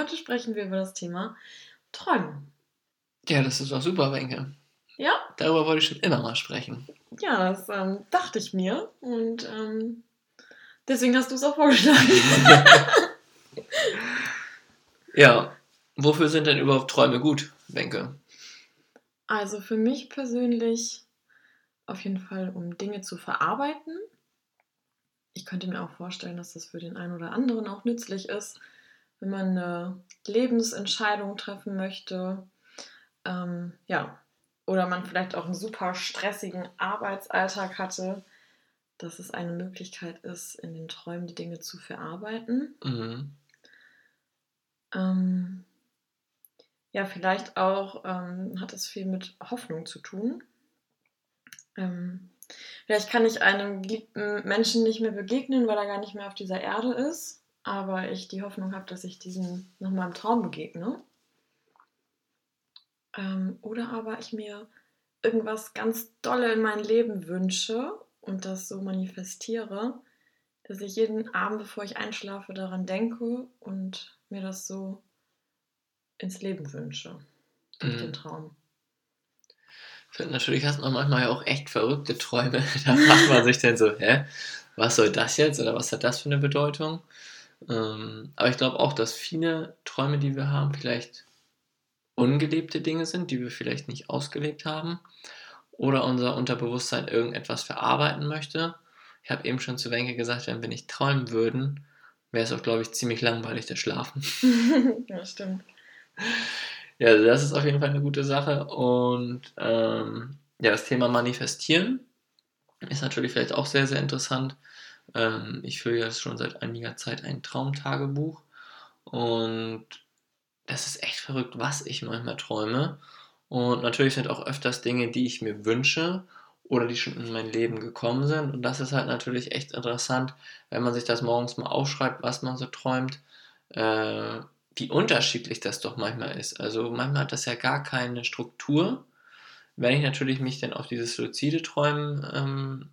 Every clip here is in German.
heute sprechen wir über das Thema Träumen. Ja, das ist doch super, Wenke. Ja? Darüber wollte ich schon immer mal sprechen. Ja, das ähm, dachte ich mir und ähm, deswegen hast du es auch vorgeschlagen. ja, wofür sind denn überhaupt Träume gut, Wenke? Also für mich persönlich auf jeden Fall, um Dinge zu verarbeiten. Ich könnte mir auch vorstellen, dass das für den einen oder anderen auch nützlich ist, wenn man eine Lebensentscheidung treffen möchte. Ähm, ja, oder man vielleicht auch einen super stressigen Arbeitsalltag hatte, dass es eine Möglichkeit ist, in den Träumen die Dinge zu verarbeiten. Mhm. Ähm, ja, vielleicht auch ähm, hat es viel mit Hoffnung zu tun. Ähm, vielleicht kann ich einem geliebten Menschen nicht mehr begegnen, weil er gar nicht mehr auf dieser Erde ist, aber ich die Hoffnung habe, dass ich diesem nochmal im Traum begegne. Ähm, oder aber ich mir irgendwas ganz Dolle in mein Leben wünsche und das so manifestiere, dass ich jeden Abend, bevor ich einschlafe, daran denke und mir das so ins Leben wünsche. Durch mhm. den Traum. Natürlich hat man manchmal ja auch echt verrückte Träume. Da fragt man sich dann so, hä, was soll das jetzt oder was hat das für eine Bedeutung? Ähm, aber ich glaube auch, dass viele Träume, die wir haben, vielleicht ungelebte Dinge sind, die wir vielleicht nicht ausgelebt haben oder unser Unterbewusstsein irgendetwas verarbeiten möchte. Ich habe eben schon zu Wenke gesagt, wenn wir nicht träumen würden, wäre es auch, glaube ich, ziemlich langweilig, das Schlafen. ja, stimmt. Ja, also das ist auf jeden Fall eine gute Sache. Und ähm, ja, das Thema Manifestieren ist natürlich vielleicht auch sehr, sehr interessant. Ähm, ich führe jetzt schon seit einiger Zeit ein Traumtagebuch und das ist echt verrückt, was ich manchmal träume. Und natürlich sind auch öfters Dinge, die ich mir wünsche oder die schon in mein Leben gekommen sind. Und das ist halt natürlich echt interessant, wenn man sich das morgens mal aufschreibt, was man so träumt. Äh, wie unterschiedlich das doch manchmal ist. Also manchmal hat das ja gar keine Struktur. Wenn ich natürlich mich dann auf dieses luzide Träumen ähm,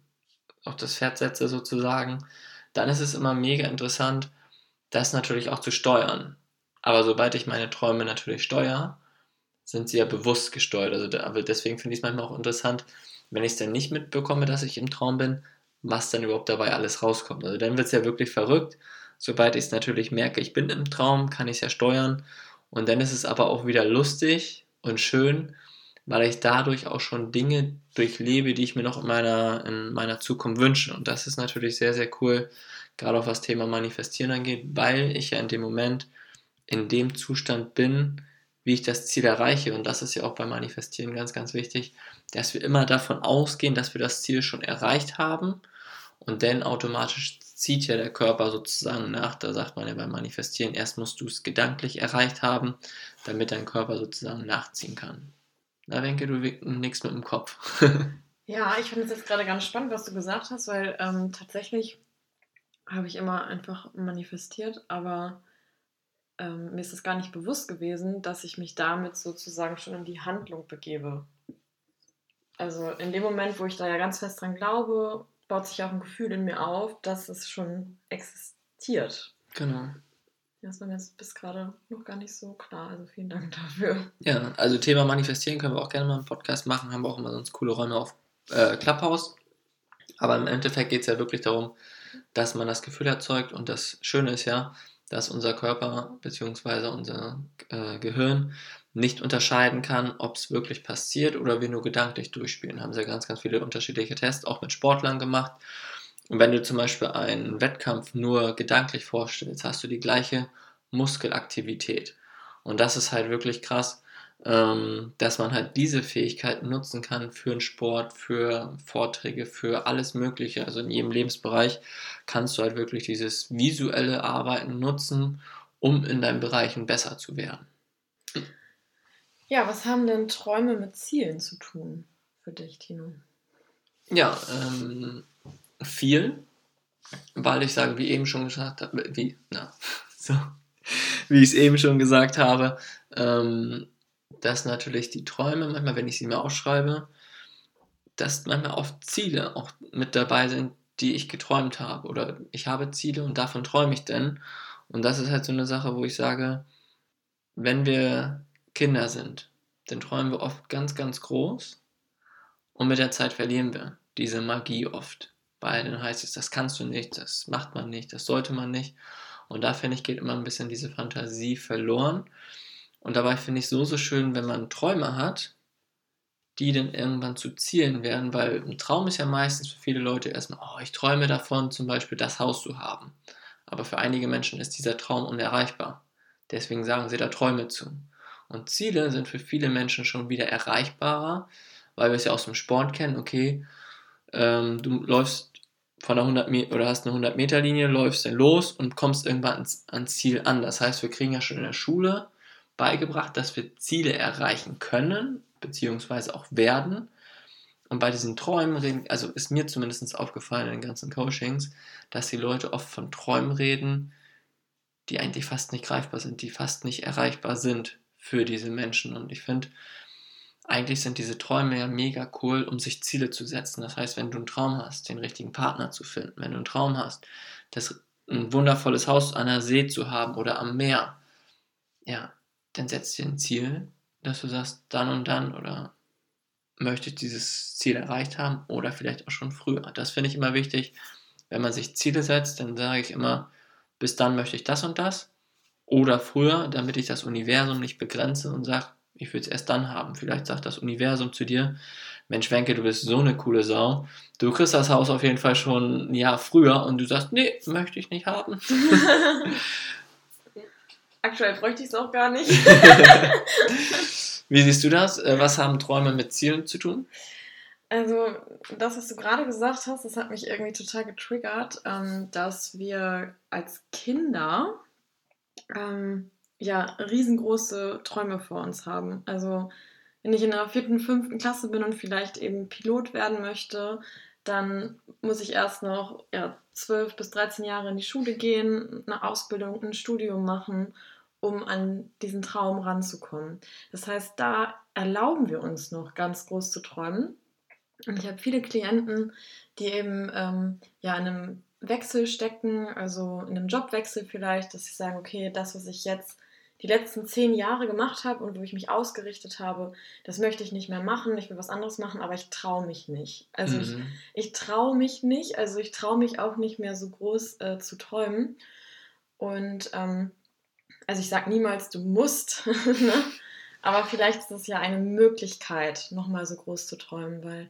auf das Pferd setze sozusagen, dann ist es immer mega interessant, das natürlich auch zu steuern. Aber sobald ich meine Träume natürlich steuere, sind sie ja bewusst gesteuert. Also da, deswegen finde ich es manchmal auch interessant, wenn ich es dann nicht mitbekomme, dass ich im Traum bin, was dann überhaupt dabei alles rauskommt. Also dann wird es ja wirklich verrückt, Sobald ich es natürlich merke, ich bin im Traum, kann ich es ja steuern. Und dann ist es aber auch wieder lustig und schön, weil ich dadurch auch schon Dinge durchlebe, die ich mir noch in meiner, in meiner Zukunft wünsche. Und das ist natürlich sehr, sehr cool, gerade auch was Thema Manifestieren angeht, weil ich ja in dem Moment in dem Zustand bin, wie ich das Ziel erreiche. Und das ist ja auch beim Manifestieren ganz, ganz wichtig, dass wir immer davon ausgehen, dass wir das Ziel schon erreicht haben und dann automatisch zieht ja der Körper sozusagen nach. Da sagt man ja beim Manifestieren, erst musst du es gedanklich erreicht haben, damit dein Körper sozusagen nachziehen kann. Da denke du nichts mit dem Kopf. ja, ich finde es jetzt gerade ganz spannend, was du gesagt hast, weil ähm, tatsächlich habe ich immer einfach manifestiert, aber ähm, mir ist es gar nicht bewusst gewesen, dass ich mich damit sozusagen schon in die Handlung begebe. Also in dem Moment, wo ich da ja ganz fest dran glaube baut sich auch ein Gefühl in mir auf, dass es schon existiert. Genau. Das war mir jetzt bis gerade noch gar nicht so klar. Also vielen Dank dafür. Ja, also Thema Manifestieren können wir auch gerne mal im Podcast machen. Haben wir auch immer sonst coole Räume auf äh, Clubhouse. Aber im Endeffekt geht es ja wirklich darum, dass man das Gefühl erzeugt. Und das Schöne ist ja, dass unser Körper bzw. unser äh, Gehirn nicht unterscheiden kann, ob es wirklich passiert oder wir nur gedanklich durchspielen. Haben sie ja ganz, ganz viele unterschiedliche Tests, auch mit Sportlern gemacht. Und wenn du zum Beispiel einen Wettkampf nur gedanklich vorstellst, hast du die gleiche Muskelaktivität. Und das ist halt wirklich krass, ähm, dass man halt diese Fähigkeiten nutzen kann für einen Sport, für Vorträge, für alles Mögliche. Also in jedem Lebensbereich kannst du halt wirklich dieses visuelle Arbeiten nutzen, um in deinen Bereichen besser zu werden. Ja, was haben denn Träume mit Zielen zu tun für dich, Tino? Ja, ähm, viel, weil ich sage, wie eben schon gesagt habe, wie, na, so, wie ich es eben schon gesagt habe, ähm, dass natürlich die Träume, manchmal, wenn ich sie mir aufschreibe, dass manchmal oft Ziele auch mit dabei sind, die ich geträumt habe. Oder ich habe Ziele und davon träume ich denn. Und das ist halt so eine Sache, wo ich sage, wenn wir Kinder sind, dann träumen wir oft ganz, ganz groß und mit der Zeit verlieren wir diese Magie oft. Weil dann heißt es, das kannst du nicht, das macht man nicht, das sollte man nicht. Und da finde ich, geht immer ein bisschen diese Fantasie verloren. Und dabei finde ich so, so schön, wenn man Träume hat, die dann irgendwann zu Zielen werden, weil ein Traum ist ja meistens für viele Leute erstmal, oh, ich träume davon, zum Beispiel das Haus zu haben. Aber für einige Menschen ist dieser Traum unerreichbar. Deswegen sagen sie da Träume zu. Und Ziele sind für viele Menschen schon wieder erreichbarer, weil wir es ja aus dem Sport kennen, okay, ähm, du läufst von der 100 Meter oder hast eine 100 Meter Linie, läufst dann los und kommst irgendwann ans, ans Ziel an. Das heißt, wir kriegen ja schon in der Schule beigebracht, dass wir Ziele erreichen können, beziehungsweise auch werden. Und bei diesen Träumen reden, also ist mir zumindest aufgefallen in den ganzen Coachings, dass die Leute oft von Träumen reden, die eigentlich fast nicht greifbar sind, die fast nicht erreichbar sind für diese Menschen. Und ich finde, eigentlich sind diese Träume ja mega cool, um sich Ziele zu setzen. Das heißt, wenn du einen Traum hast, den richtigen Partner zu finden, wenn du einen Traum hast, das ein wundervolles Haus an der See zu haben oder am Meer, ja, dann setzt dir ein Ziel, dass du sagst, dann und dann oder möchte ich dieses Ziel erreicht haben oder vielleicht auch schon früher. Das finde ich immer wichtig. Wenn man sich Ziele setzt, dann sage ich immer, bis dann möchte ich das und das oder früher, damit ich das Universum nicht begrenze und sage, ich will es erst dann haben. Vielleicht sagt das Universum zu dir, Mensch, Wenke, du bist so eine coole Sau. Du kriegst das Haus auf jeden Fall schon ein Jahr früher und du sagst, nee, möchte ich nicht haben. Aktuell bräuchte ich es auch gar nicht. Wie siehst du das? Äh, was haben Träume mit Zielen zu tun? Also, das, was du gerade gesagt hast, das hat mich irgendwie total getriggert, ähm, dass wir als Kinder ähm, ja riesengroße Träume vor uns haben. Also, wenn ich in der vierten, fünften Klasse bin und vielleicht eben Pilot werden möchte, dann muss ich erst noch ja, 12 bis 13 Jahre in die Schule gehen, eine Ausbildung, ein Studium machen, um an diesen Traum ranzukommen. Das heißt, da erlauben wir uns noch ganz groß zu träumen. Und ich habe viele Klienten, die eben ähm, ja in einem Wechsel stecken, also in einem Jobwechsel vielleicht, dass sie sagen, okay, das, was ich jetzt die letzten zehn Jahre gemacht habe und wo ich mich ausgerichtet habe, das möchte ich nicht mehr machen, ich will was anderes machen, aber ich traue mich nicht. Also mhm. ich, ich traue mich nicht, also ich traue mich auch nicht mehr so groß äh, zu träumen. Und ähm, also ich sage niemals, du musst, ne? aber vielleicht ist es ja eine Möglichkeit, nochmal so groß zu träumen, weil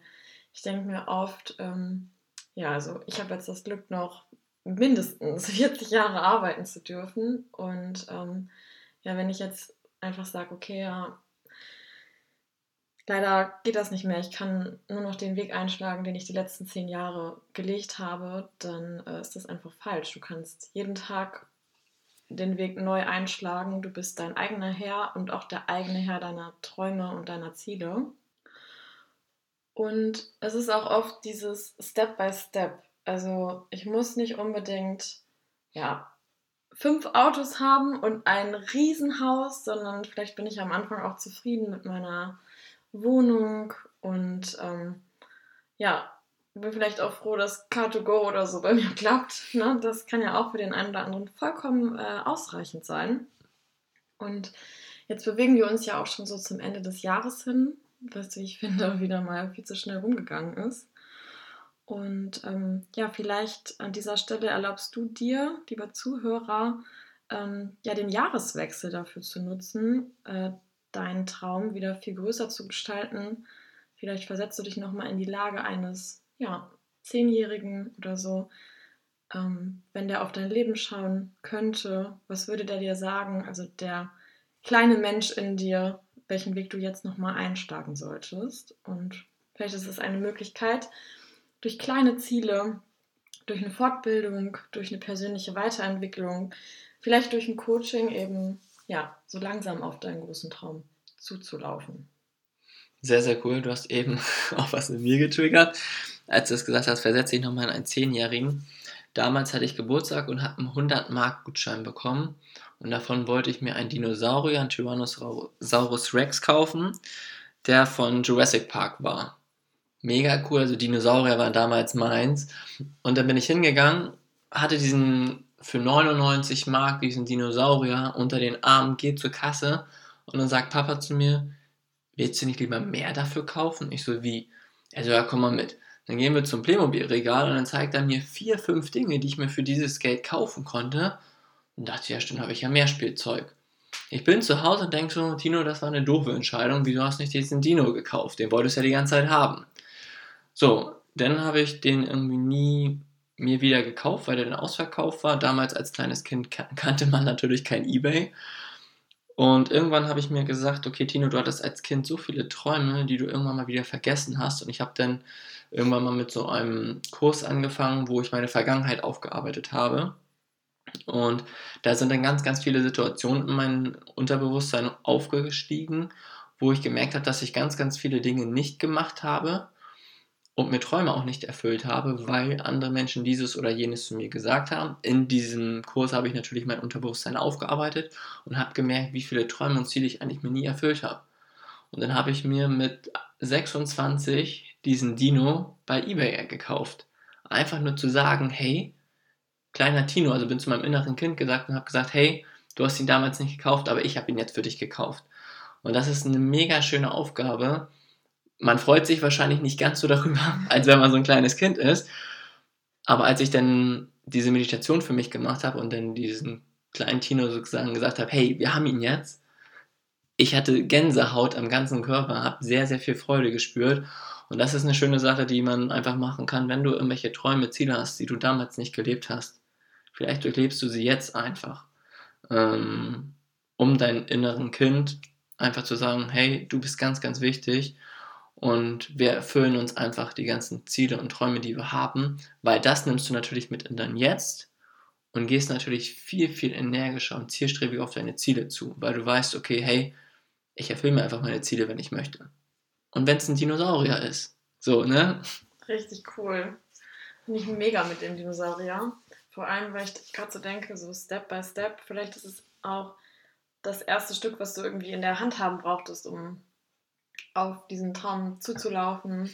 ich denke mir oft, ähm, ja, also ich habe jetzt das Glück, noch mindestens 40 Jahre arbeiten zu dürfen und ähm, ja, wenn ich jetzt einfach sage, okay, ja, leider geht das nicht mehr, ich kann nur noch den Weg einschlagen, den ich die letzten zehn Jahre gelegt habe, dann äh, ist das einfach falsch. Du kannst jeden Tag den Weg neu einschlagen, du bist dein eigener Herr und auch der eigene Herr deiner Träume und deiner Ziele. Und es ist auch oft dieses Step by Step. Also ich muss nicht unbedingt ja, fünf Autos haben und ein Riesenhaus, sondern vielleicht bin ich am Anfang auch zufrieden mit meiner Wohnung und ähm, ja, bin vielleicht auch froh, dass Car2Go oder so bei mir klappt. Ne? Das kann ja auch für den einen oder anderen vollkommen äh, ausreichend sein. Und jetzt bewegen wir uns ja auch schon so zum Ende des Jahres hin, was ich finde wieder mal viel zu schnell rumgegangen ist. Und ähm, ja, vielleicht an dieser Stelle erlaubst du dir, lieber Zuhörer, ähm, ja, den Jahreswechsel dafür zu nutzen, äh, deinen Traum wieder viel größer zu gestalten. Vielleicht versetzt du dich nochmal in die Lage eines, ja, Zehnjährigen oder so. Ähm, wenn der auf dein Leben schauen könnte, was würde der dir sagen? Also der kleine Mensch in dir, welchen Weg du jetzt nochmal einschlagen solltest. Und vielleicht ist es eine Möglichkeit, durch kleine Ziele, durch eine Fortbildung, durch eine persönliche Weiterentwicklung, vielleicht durch ein Coaching eben, ja, so langsam auf deinen großen Traum zuzulaufen. Sehr, sehr cool. Du hast eben auch was in mir getriggert. Als du es gesagt hast, versetze ich nochmal in einen Zehnjährigen. Damals hatte ich Geburtstag und habe einen 100 Mark Gutschein bekommen. Und davon wollte ich mir einen Dinosaurier, einen Tyrannosaurus Rex kaufen, der von Jurassic Park war mega cool. Also Dinosaurier waren damals meins. Und dann bin ich hingegangen, hatte diesen für 99 Mark diesen Dinosaurier unter den Arm, geht zur Kasse und dann sagt Papa zu mir, willst du nicht lieber mehr dafür kaufen? Ich so, wie? Er so, ja, komm mal mit. Dann gehen wir zum Playmobil-Regal und dann zeigt er mir vier, fünf Dinge, die ich mir für dieses Geld kaufen konnte. Und dachte, ja, stimmt, habe ich ja mehr Spielzeug. Ich bin zu Hause und denke so, Tino, das war eine doofe Entscheidung. Wieso hast du nicht diesen Dino gekauft? Den wolltest du ja die ganze Zeit haben. So, dann habe ich den irgendwie nie mir wieder gekauft, weil der dann ausverkauft war. Damals als kleines Kind kannte man natürlich kein Ebay. Und irgendwann habe ich mir gesagt, okay, Tino, du hattest als Kind so viele Träume, die du irgendwann mal wieder vergessen hast. Und ich habe dann irgendwann mal mit so einem Kurs angefangen, wo ich meine Vergangenheit aufgearbeitet habe. Und da sind dann ganz, ganz viele Situationen in mein Unterbewusstsein aufgestiegen, wo ich gemerkt habe, dass ich ganz, ganz viele Dinge nicht gemacht habe und mir Träume auch nicht erfüllt habe, weil andere Menschen dieses oder jenes zu mir gesagt haben. In diesem Kurs habe ich natürlich mein Unterbewusstsein aufgearbeitet und habe gemerkt, wie viele Träume und Ziele ich eigentlich mir nie erfüllt habe. Und dann habe ich mir mit 26 diesen Dino bei eBay gekauft. Einfach nur zu sagen, hey, kleiner Tino, also bin zu meinem inneren Kind gesagt und habe gesagt, hey, du hast ihn damals nicht gekauft, aber ich habe ihn jetzt für dich gekauft. Und das ist eine mega schöne Aufgabe, man freut sich wahrscheinlich nicht ganz so darüber, als wenn man so ein kleines Kind ist. Aber als ich dann diese Meditation für mich gemacht habe und dann diesen kleinen Tino sozusagen gesagt habe, hey, wir haben ihn jetzt, ich hatte Gänsehaut am ganzen Körper, habe sehr, sehr viel Freude gespürt. Und das ist eine schöne Sache, die man einfach machen kann, wenn du irgendwelche Träume, Ziele hast, die du damals nicht gelebt hast. Vielleicht durchlebst du sie jetzt einfach, ähm, um dein inneren Kind einfach zu sagen, hey, du bist ganz, ganz wichtig und wir erfüllen uns einfach die ganzen Ziele und Träume, die wir haben, weil das nimmst du natürlich mit in dein Jetzt und gehst natürlich viel, viel energischer und zielstrebiger auf deine Ziele zu, weil du weißt, okay, hey, ich erfülle mir einfach meine Ziele, wenn ich möchte. Und wenn es ein Dinosaurier ist. So, ne? Richtig cool. Finde ich mega mit dem Dinosaurier. Vor allem, weil ich gerade so denke, so Step by Step, vielleicht ist es auch das erste Stück, was du irgendwie in der Hand haben brauchtest, um auf diesen Traum zuzulaufen.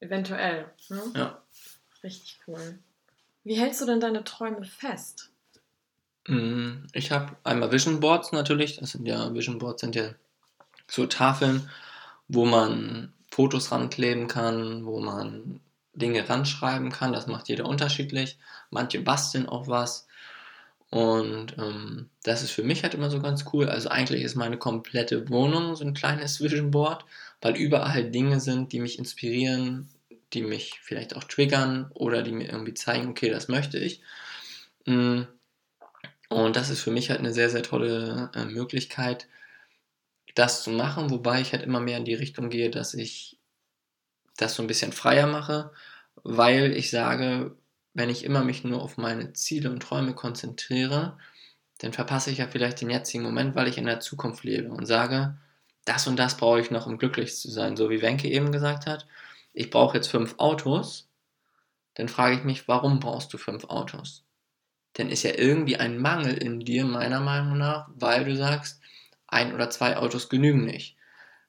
Eventuell. Ne? Ja. Richtig cool. Wie hältst du denn deine Träume fest? Mm, ich habe einmal Vision Boards natürlich. Das sind ja, Vision Boards sind ja so Tafeln, wo man Fotos rankleben kann, wo man Dinge ranschreiben kann. Das macht jeder unterschiedlich. Manche basteln auch was. Und ähm, das ist für mich halt immer so ganz cool. Also eigentlich ist meine komplette Wohnung so ein kleines Vision Board, weil überall Dinge sind, die mich inspirieren, die mich vielleicht auch triggern oder die mir irgendwie zeigen, okay, das möchte ich. Mm. Und das ist für mich halt eine sehr, sehr tolle äh, Möglichkeit, das zu machen, wobei ich halt immer mehr in die Richtung gehe, dass ich das so ein bisschen freier mache, weil ich sage, wenn ich immer mich nur auf meine Ziele und Träume konzentriere, dann verpasse ich ja vielleicht den jetzigen Moment, weil ich in der Zukunft lebe und sage, das und das brauche ich noch, um glücklich zu sein. So wie Wenke eben gesagt hat, ich brauche jetzt fünf Autos, dann frage ich mich, warum brauchst du fünf Autos? Denn ist ja irgendwie ein Mangel in dir, meiner Meinung nach, weil du sagst, ein oder zwei Autos genügen nicht.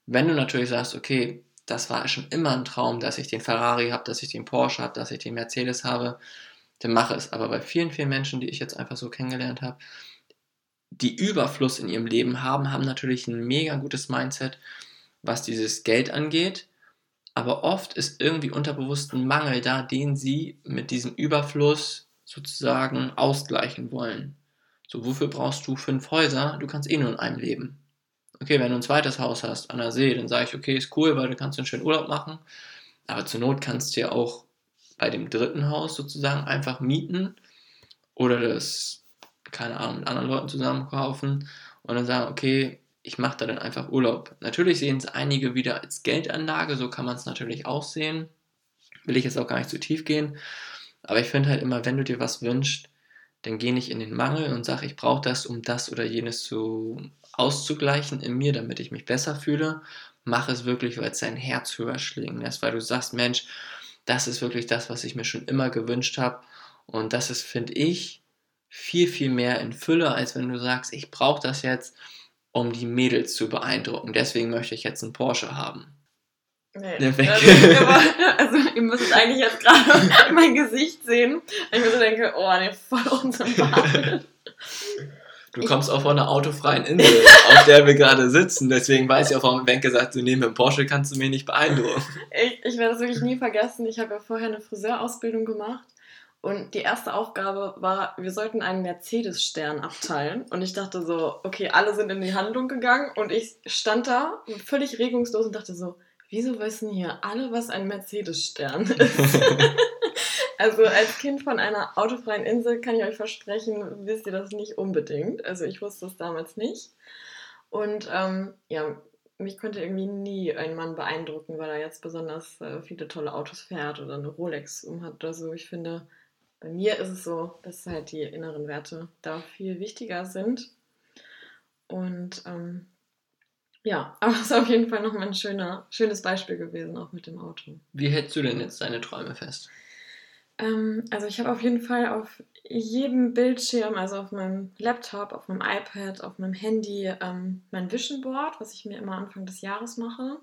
Wenn du natürlich sagst, okay, das war schon immer ein Traum, dass ich den Ferrari habe, dass ich den Porsche habe, dass ich den Mercedes habe, dann mache es. Aber bei vielen, vielen Menschen, die ich jetzt einfach so kennengelernt habe, die Überfluss in ihrem Leben haben, haben natürlich ein mega gutes Mindset, was dieses Geld angeht. Aber oft ist irgendwie unterbewusst ein Mangel da, den sie mit diesem Überfluss sozusagen ausgleichen wollen. So, wofür brauchst du fünf Häuser? Du kannst eh nur in einem leben okay, wenn du ein zweites Haus hast an der See, dann sage ich, okay, ist cool, weil du kannst einen schönen Urlaub machen. Aber zur Not kannst du ja auch bei dem dritten Haus sozusagen einfach mieten oder das, keine Ahnung, mit anderen Leuten zusammen kaufen und dann sagen, okay, ich mache da dann einfach Urlaub. Natürlich sehen es einige wieder als Geldanlage, so kann man es natürlich auch sehen. Will ich jetzt auch gar nicht zu tief gehen. Aber ich finde halt immer, wenn du dir was wünschst, dann geh nicht in den Mangel und sag, ich brauche das, um das oder jenes zu auszugleichen in mir, damit ich mich besser fühle. Mach es wirklich, weil es dein Herz höher schlägt lässt, weil du sagst, Mensch, das ist wirklich das, was ich mir schon immer gewünscht habe. Und das ist, finde ich, viel, viel mehr in Fülle, als wenn du sagst, ich brauche das jetzt, um die Mädels zu beeindrucken. Deswegen möchte ich jetzt einen Porsche haben. Nee. Weg. Also, ihr müsst eigentlich jetzt gerade mein Gesicht sehen. Ich mir so denke, oh, nee, voll unsympathisch. Du kommst auch von einer autofreien Insel, auf der wir gerade sitzen. Deswegen weiß ich auch, warum Wenke sagt, du neben dem Porsche kannst du mich nicht beeindrucken. Ich, ich werde das wirklich nie vergessen. Ich habe ja vorher eine Friseurausbildung gemacht. Und die erste Aufgabe war, wir sollten einen Mercedes-Stern abteilen. Und ich dachte so, okay, alle sind in die Handlung gegangen. Und ich stand da völlig regungslos und dachte so, wieso wissen hier alle, was ein Mercedes-Stern ist? also als Kind von einer autofreien Insel kann ich euch versprechen, wisst ihr das nicht unbedingt. Also ich wusste es damals nicht. Und ähm, ja, mich konnte irgendwie nie ein Mann beeindrucken, weil er jetzt besonders äh, viele tolle Autos fährt oder eine Rolex umhat oder so. Ich finde, bei mir ist es so, dass halt die inneren Werte da viel wichtiger sind. Und ähm, ja, aber es ist auf jeden Fall nochmal ein schöner, schönes Beispiel gewesen, auch mit dem Auto. Wie hältst du denn jetzt deine Träume fest? Ähm, also ich habe auf jeden Fall auf jedem Bildschirm, also auf meinem Laptop, auf meinem iPad, auf meinem Handy, ähm, mein Vision Board, was ich mir immer Anfang des Jahres mache.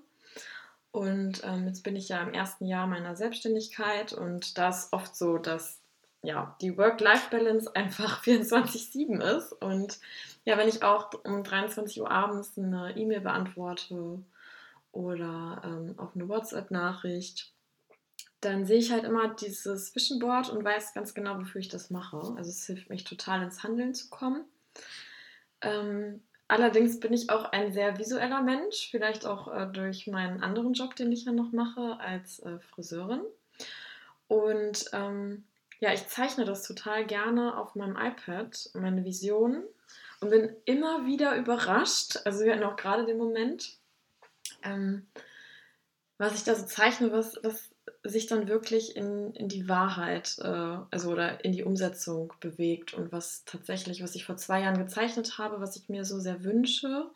Und ähm, jetzt bin ich ja im ersten Jahr meiner Selbstständigkeit und da ist oft so, dass ja, die Work-Life-Balance einfach 24-7 ist. Und ja, wenn ich auch um 23 Uhr abends eine E-Mail beantworte oder ähm, auf eine WhatsApp-Nachricht, dann sehe ich halt immer dieses Zwischenboard und weiß ganz genau, wofür ich das mache. Also es hilft mich total ins Handeln zu kommen. Ähm, allerdings bin ich auch ein sehr visueller Mensch, vielleicht auch äh, durch meinen anderen Job, den ich ja noch mache als äh, Friseurin. Und ähm, ja, ich zeichne das total gerne auf meinem iPad, meine Visionen, und bin immer wieder überrascht. Also wir hatten auch gerade den Moment, ähm, was ich da so zeichne, was, was sich dann wirklich in, in die Wahrheit, äh, also oder in die Umsetzung bewegt und was tatsächlich, was ich vor zwei Jahren gezeichnet habe, was ich mir so sehr wünsche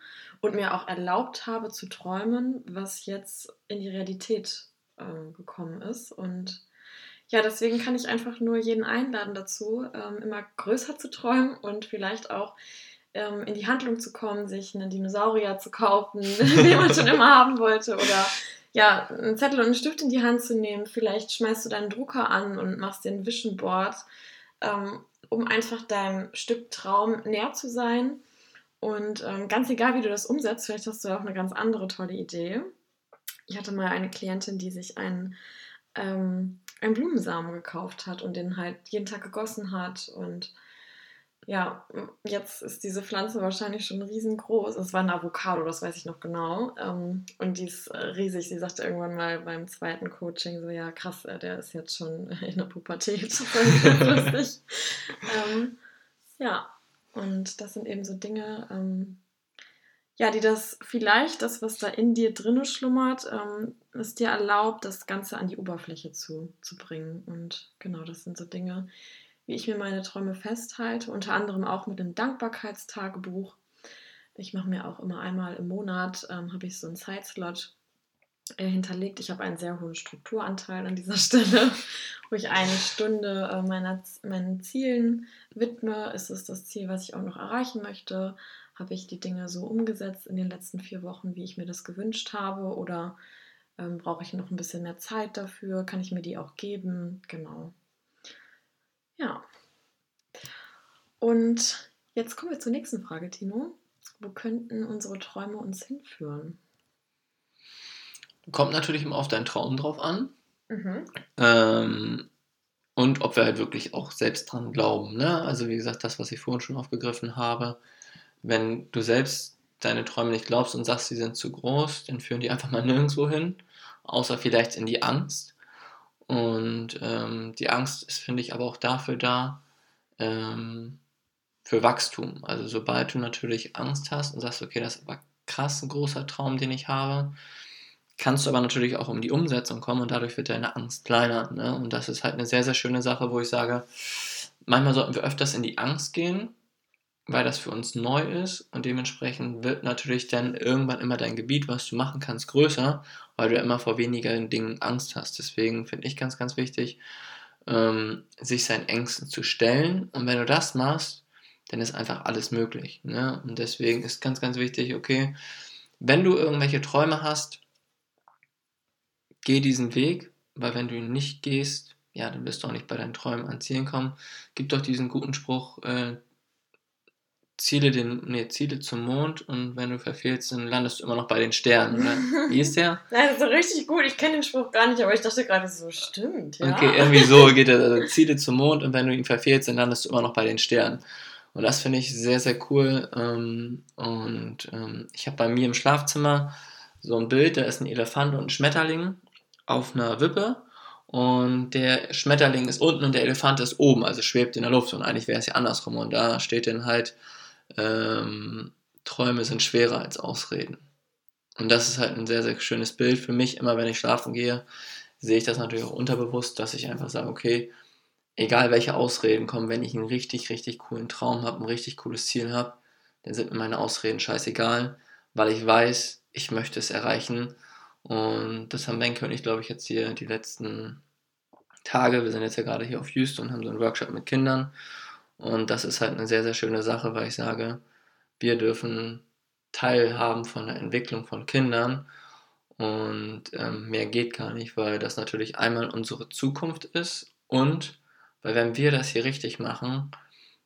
und mir auch erlaubt habe zu träumen, was jetzt in die Realität äh, gekommen ist. Und ja, deswegen kann ich einfach nur jeden einladen dazu, ähm, immer größer zu träumen und vielleicht auch ähm, in die Handlung zu kommen, sich einen Dinosaurier zu kaufen, den man schon immer haben wollte oder ja, einen Zettel und einen Stift in die Hand zu nehmen. Vielleicht schmeißt du deinen Drucker an und machst den Vision Board, ähm, um einfach deinem Stück Traum näher zu sein. Und ähm, ganz egal, wie du das umsetzt, vielleicht hast du auch eine ganz andere tolle Idee. Ich hatte mal eine Klientin, die sich einen ähm, einen Blumensamen gekauft hat und den halt jeden Tag gegossen hat. Und ja, jetzt ist diese Pflanze wahrscheinlich schon riesengroß. Es war ein Avocado, das weiß ich noch genau. Ähm, und die ist äh, riesig. Sie sagte irgendwann mal beim zweiten Coaching so, ja krass, äh, der ist jetzt schon in der Pubertät. ähm, ja, und das sind eben so Dinge, ähm, ja, die das vielleicht, das, was da in dir drinne schlummert, ähm, es dir erlaubt, das Ganze an die Oberfläche zu, zu bringen. Und genau, das sind so Dinge, wie ich mir meine Träume festhalte, unter anderem auch mit dem Dankbarkeitstagebuch. Ich mache mir auch immer einmal im Monat, ähm, habe ich so einen Zeitslot äh, hinterlegt. Ich habe einen sehr hohen Strukturanteil an dieser Stelle, wo ich eine Stunde äh, meiner, meinen Zielen widme. Ist es das Ziel, was ich auch noch erreichen möchte? Habe ich die Dinge so umgesetzt in den letzten vier Wochen, wie ich mir das gewünscht habe? Oder ähm, brauche ich noch ein bisschen mehr Zeit dafür? Kann ich mir die auch geben? Genau. Ja. Und jetzt kommen wir zur nächsten Frage, Tino. Wo könnten unsere Träume uns hinführen? Kommt natürlich immer auf deinen Traum drauf an. Mhm. Ähm, und ob wir halt wirklich auch selbst dran glauben. Ne? Also wie gesagt, das, was ich vorhin schon aufgegriffen habe, wenn du selbst deine Träume nicht glaubst und sagst, sie sind zu groß, dann führen die einfach mal nirgendwo hin, außer vielleicht in die Angst. Und ähm, die Angst ist, finde ich, aber auch dafür da, ähm, für Wachstum. Also sobald du natürlich Angst hast und sagst, okay, das ist aber krass ein großer Traum, den ich habe, kannst du aber natürlich auch um die Umsetzung kommen und dadurch wird deine Angst kleiner. Ne? Und das ist halt eine sehr, sehr schöne Sache, wo ich sage, manchmal sollten wir öfters in die Angst gehen weil das für uns neu ist und dementsprechend wird natürlich dann irgendwann immer dein Gebiet, was du machen kannst, größer, weil du immer vor weniger Dingen Angst hast. Deswegen finde ich ganz, ganz wichtig, ähm, sich seinen Ängsten zu stellen und wenn du das machst, dann ist einfach alles möglich. Ne? Und deswegen ist ganz, ganz wichtig, okay, wenn du irgendwelche Träume hast, geh diesen Weg, weil wenn du ihn nicht gehst, ja, dann wirst du auch nicht bei deinen Träumen ans Ziel kommen. Gibt doch diesen guten Spruch, äh, Ziele, den, nee, Ziele zum Mond und wenn du verfehlst, dann landest du immer noch bei den Sternen, oder? Wie ist der? Nein, das ist richtig gut. Ich kenne den Spruch gar nicht, aber ich dachte gerade so, stimmt, ja. Okay, irgendwie so geht er. Also Ziele zum Mond und wenn du ihn verfehlst, dann landest du immer noch bei den Sternen. Und das finde ich sehr, sehr cool. Ähm, und ähm, ich habe bei mir im Schlafzimmer so ein Bild, da ist ein Elefant und ein Schmetterling auf einer Wippe. Und der Schmetterling ist unten und der Elefant ist oben, also schwebt in der Luft. Und eigentlich wäre es ja andersrum. Und da steht dann halt, ähm, Träume sind schwerer als Ausreden. Und das ist halt ein sehr, sehr schönes Bild für mich. Immer wenn ich schlafen gehe, sehe ich das natürlich auch unterbewusst, dass ich einfach sage, okay, egal welche Ausreden kommen, wenn ich einen richtig, richtig coolen Traum habe, ein richtig cooles Ziel habe, dann sind mir meine Ausreden scheißegal, weil ich weiß, ich möchte es erreichen. Und das haben Benke und ich, glaube ich, jetzt hier die letzten Tage, wir sind jetzt ja gerade hier auf Houston und haben so einen Workshop mit Kindern. Und das ist halt eine sehr, sehr schöne Sache, weil ich sage, wir dürfen teilhaben von der Entwicklung von Kindern. Und ähm, mehr geht gar nicht, weil das natürlich einmal unsere Zukunft ist und weil wenn wir das hier richtig machen,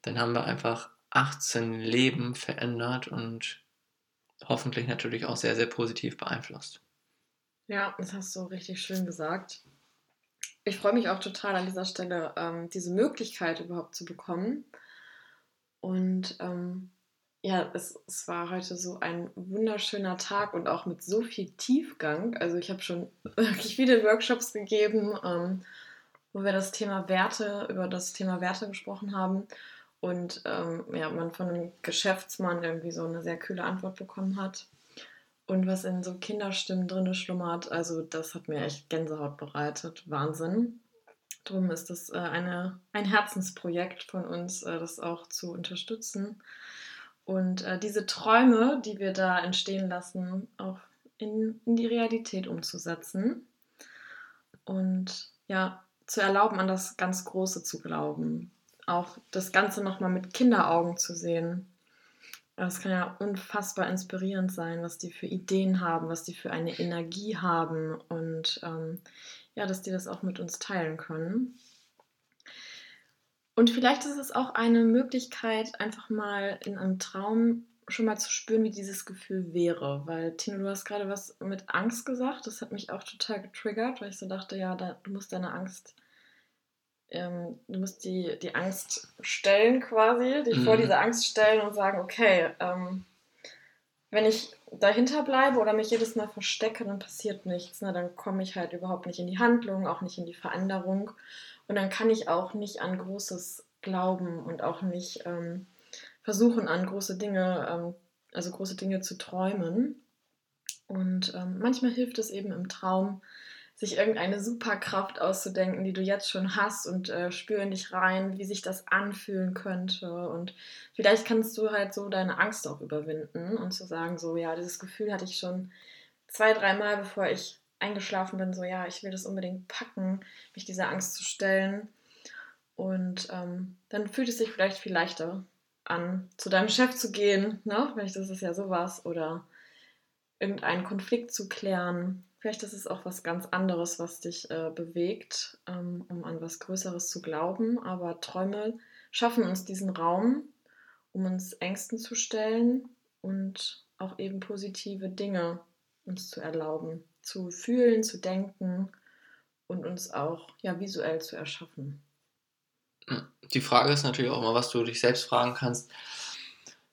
dann haben wir einfach 18 Leben verändert und hoffentlich natürlich auch sehr, sehr positiv beeinflusst. Ja, das hast du richtig schön gesagt. Ich freue mich auch total an dieser Stelle, ähm, diese Möglichkeit überhaupt zu bekommen. Und ähm, ja, es, es war heute so ein wunderschöner Tag und auch mit so viel Tiefgang. Also ich habe schon wirklich viele Workshops gegeben, ähm, wo wir das Thema Werte, über das Thema Werte gesprochen haben. Und ähm, ja, man von einem Geschäftsmann irgendwie so eine sehr kühle Antwort bekommen hat und was in so Kinderstimmen drin schlummert. Also das hat mir echt Gänsehaut bereitet. Wahnsinn. Darum ist das äh, eine, ein Herzensprojekt von uns, äh, das auch zu unterstützen. Und äh, diese Träume, die wir da entstehen lassen, auch in, in die Realität umzusetzen. Und ja, zu erlauben, an das ganz Große zu glauben. Auch das Ganze nochmal mit Kinderaugen zu sehen das kann ja unfassbar inspirierend sein, was die für Ideen haben, was die für eine Energie haben und ähm, ja, dass die das auch mit uns teilen können. Und vielleicht ist es auch eine Möglichkeit, einfach mal in einem Traum schon mal zu spüren, wie dieses Gefühl wäre. Weil, Tino, du hast gerade was mit Angst gesagt. Das hat mich auch total getriggert, weil ich so dachte, ja, da, du musst deine Angst ähm, du musst die, die Angst stellen quasi, dich mhm. vor diese Angst stellen und sagen, okay, ähm, wenn ich dahinter bleibe oder mich jedes Mal verstecke, dann passiert nichts. Ne? Dann komme ich halt überhaupt nicht in die Handlung, auch nicht in die Veränderung. Und dann kann ich auch nicht an Großes glauben und auch nicht ähm, versuchen, an große Dinge, ähm, also große Dinge zu träumen. Und ähm, manchmal hilft es eben im Traum, sich irgendeine Superkraft auszudenken, die du jetzt schon hast und äh, spüren dich rein, wie sich das anfühlen könnte. Und vielleicht kannst du halt so deine Angst auch überwinden und zu sagen, so, ja, dieses Gefühl hatte ich schon zwei, dreimal, bevor ich eingeschlafen bin, so, ja, ich will das unbedingt packen, mich dieser Angst zu stellen. Und ähm, dann fühlt es sich vielleicht viel leichter an, zu deinem Chef zu gehen, ne? Vielleicht ist es ja sowas, oder irgendeinen Konflikt zu klären Vielleicht ist es auch was ganz anderes, was dich äh, bewegt, ähm, um an was Größeres zu glauben. Aber Träume schaffen uns diesen Raum, um uns Ängsten zu stellen und auch eben positive Dinge uns zu erlauben, zu fühlen, zu denken und uns auch ja, visuell zu erschaffen. Die Frage ist natürlich auch immer, was du dich selbst fragen kannst.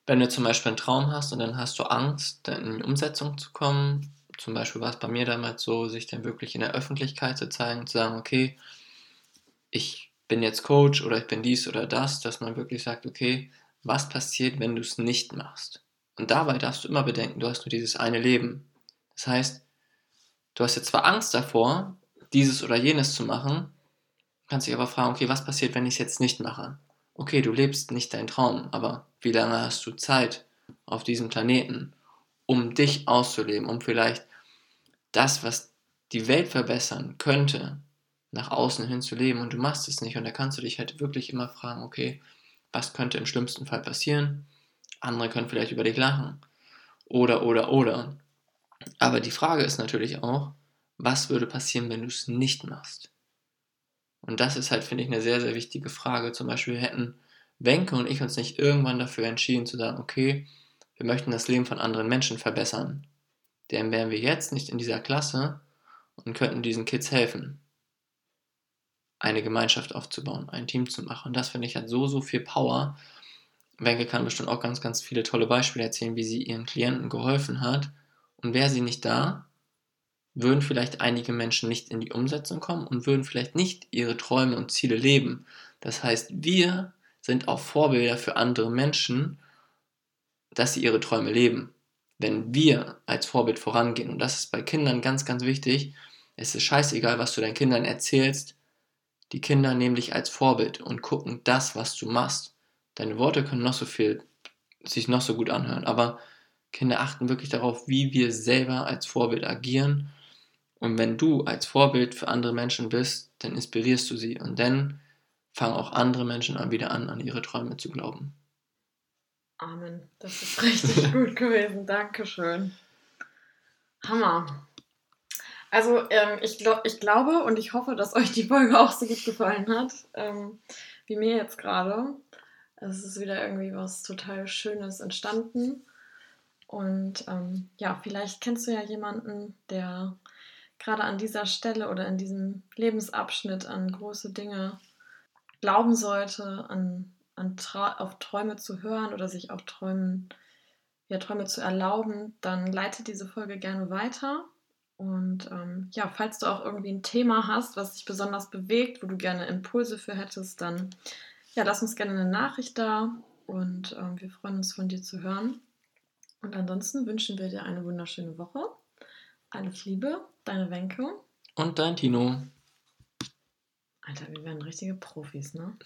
Wenn du zum Beispiel einen Traum hast und dann hast du Angst, in die Umsetzung zu kommen, zum Beispiel war es bei mir damals so, sich dann wirklich in der Öffentlichkeit zu zeigen, zu sagen, okay, ich bin jetzt Coach oder ich bin dies oder das, dass man wirklich sagt, okay, was passiert, wenn du es nicht machst? Und dabei darfst du immer bedenken, du hast nur dieses eine Leben. Das heißt, du hast jetzt zwar Angst davor, dieses oder jenes zu machen, kannst dich aber fragen, okay, was passiert, wenn ich es jetzt nicht mache? Okay, du lebst nicht deinen Traum, aber wie lange hast du Zeit auf diesem Planeten, um dich auszuleben, um vielleicht das, was die Welt verbessern könnte, nach außen hin zu leben und du machst es nicht und da kannst du dich halt wirklich immer fragen, okay, was könnte im schlimmsten Fall passieren? Andere können vielleicht über dich lachen. Oder, oder, oder. Aber die Frage ist natürlich auch, was würde passieren, wenn du es nicht machst? Und das ist halt, finde ich, eine sehr, sehr wichtige Frage. Zum Beispiel hätten Wenke und ich uns nicht irgendwann dafür entschieden zu sagen, okay, wir möchten das Leben von anderen Menschen verbessern. Dann wären wir jetzt nicht in dieser Klasse und könnten diesen Kids helfen, eine Gemeinschaft aufzubauen, ein Team zu machen. Und das finde ich hat so, so viel Power. Wenke kann bestimmt auch ganz, ganz viele tolle Beispiele erzählen, wie sie ihren Klienten geholfen hat. Und wäre sie nicht da, würden vielleicht einige Menschen nicht in die Umsetzung kommen und würden vielleicht nicht ihre Träume und Ziele leben. Das heißt, wir sind auch Vorbilder für andere Menschen, dass sie ihre Träume leben. Wenn wir als Vorbild vorangehen, und das ist bei Kindern ganz, ganz wichtig, es ist scheißegal, was du deinen Kindern erzählst, die Kinder nehmen dich als Vorbild und gucken das, was du machst. Deine Worte können noch so viel, sich noch so gut anhören, aber Kinder achten wirklich darauf, wie wir selber als Vorbild agieren und wenn du als Vorbild für andere Menschen bist, dann inspirierst du sie und dann fangen auch andere Menschen an, wieder an, an ihre Träume zu glauben. Amen. Das ist richtig gut gewesen. Dankeschön. Hammer. Also ähm, ich, glaub, ich glaube und ich hoffe, dass euch die Folge auch so gut gefallen hat, ähm, wie mir jetzt gerade. Es ist wieder irgendwie was total Schönes entstanden. Und ähm, ja, vielleicht kennst du ja jemanden, der gerade an dieser Stelle oder in diesem Lebensabschnitt an große Dinge glauben sollte, an, an auf Träume zu hören oder sich auch Träumen, ja, Träume zu erlauben, dann leite diese Folge gerne weiter. Und ähm, ja, falls du auch irgendwie ein Thema hast, was dich besonders bewegt, wo du gerne Impulse für hättest, dann ja, lass uns gerne eine Nachricht da und ähm, wir freuen uns von dir zu hören. Und ansonsten wünschen wir dir eine wunderschöne Woche. Alles Liebe, deine Wenke. Und dein Tino. Alter, wir werden richtige Profis, ne?